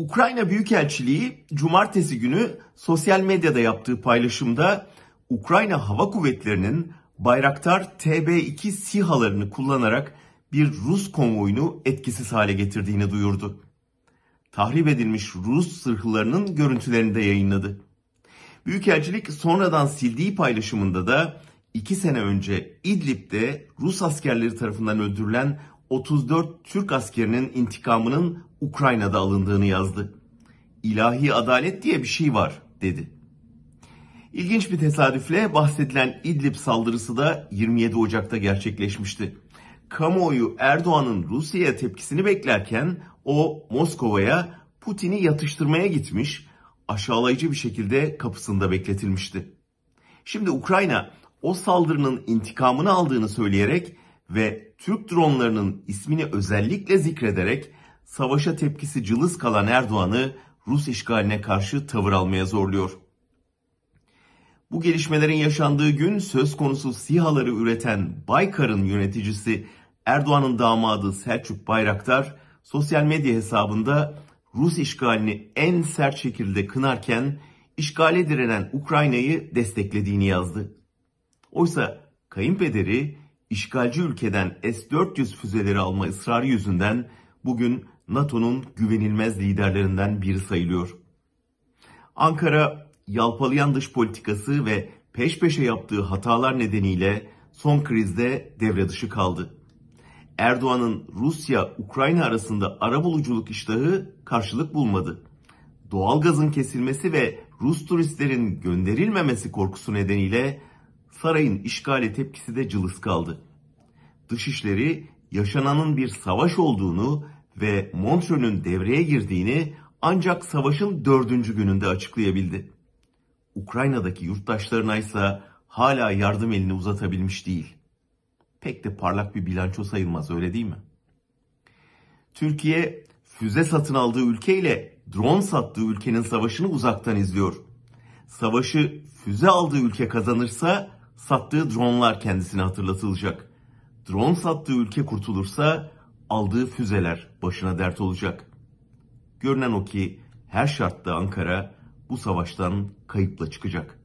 Ukrayna Büyükelçiliği cumartesi günü sosyal medyada yaptığı paylaşımda Ukrayna Hava Kuvvetleri'nin Bayraktar TB2 SİHA'larını kullanarak bir Rus konvoyunu etkisiz hale getirdiğini duyurdu. Tahrip edilmiş Rus sırhlarının görüntülerini de yayınladı. Büyükelçilik sonradan sildiği paylaşımında da 2 sene önce İdlib'de Rus askerleri tarafından öldürülen 34 Türk askerinin intikamının Ukrayna'da alındığını yazdı. İlahi adalet diye bir şey var dedi. İlginç bir tesadüfle bahsedilen İdlib saldırısı da 27 Ocak'ta gerçekleşmişti. Kamuoyu Erdoğan'ın Rusya'ya tepkisini beklerken o Moskova'ya Putin'i yatıştırmaya gitmiş, aşağılayıcı bir şekilde kapısında bekletilmişti. Şimdi Ukrayna o saldırının intikamını aldığını söyleyerek ve Türk dronlarının ismini özellikle zikrederek savaşa tepkisi cılız kalan Erdoğan'ı Rus işgaline karşı tavır almaya zorluyor. Bu gelişmelerin yaşandığı gün söz konusu SİHA'ları üreten Baykar'ın yöneticisi Erdoğan'ın damadı Selçuk Bayraktar sosyal medya hesabında Rus işgalini en sert şekilde kınarken işgale direnen Ukrayna'yı desteklediğini yazdı. Oysa kayınpederi işgalci ülkeden S-400 füzeleri alma ısrarı yüzünden bugün NATO'nun güvenilmez liderlerinden biri sayılıyor. Ankara yalpalayan dış politikası ve peş peşe yaptığı hatalar nedeniyle son krizde devre dışı kaldı. Erdoğan'ın Rusya-Ukrayna arasında arabuluculuk iştahı karşılık bulmadı. Doğalgazın kesilmesi ve Rus turistlerin gönderilmemesi korkusu nedeniyle sarayın işgale tepkisi de cılız kaldı. Dışişleri yaşananın bir savaş olduğunu ve Montreux'ün devreye girdiğini ancak savaşın dördüncü gününde açıklayabildi. Ukrayna'daki yurttaşlarına ise hala yardım elini uzatabilmiş değil. Pek de parlak bir bilanço sayılmaz öyle değil mi? Türkiye füze satın aldığı ülkeyle drone sattığı ülkenin savaşını uzaktan izliyor. Savaşı füze aldığı ülke kazanırsa sattığı dronlar kendisine hatırlatılacak. Drone sattığı ülke kurtulursa aldığı füzeler başına dert olacak. Görünen o ki her şartta Ankara bu savaştan kayıpla çıkacak.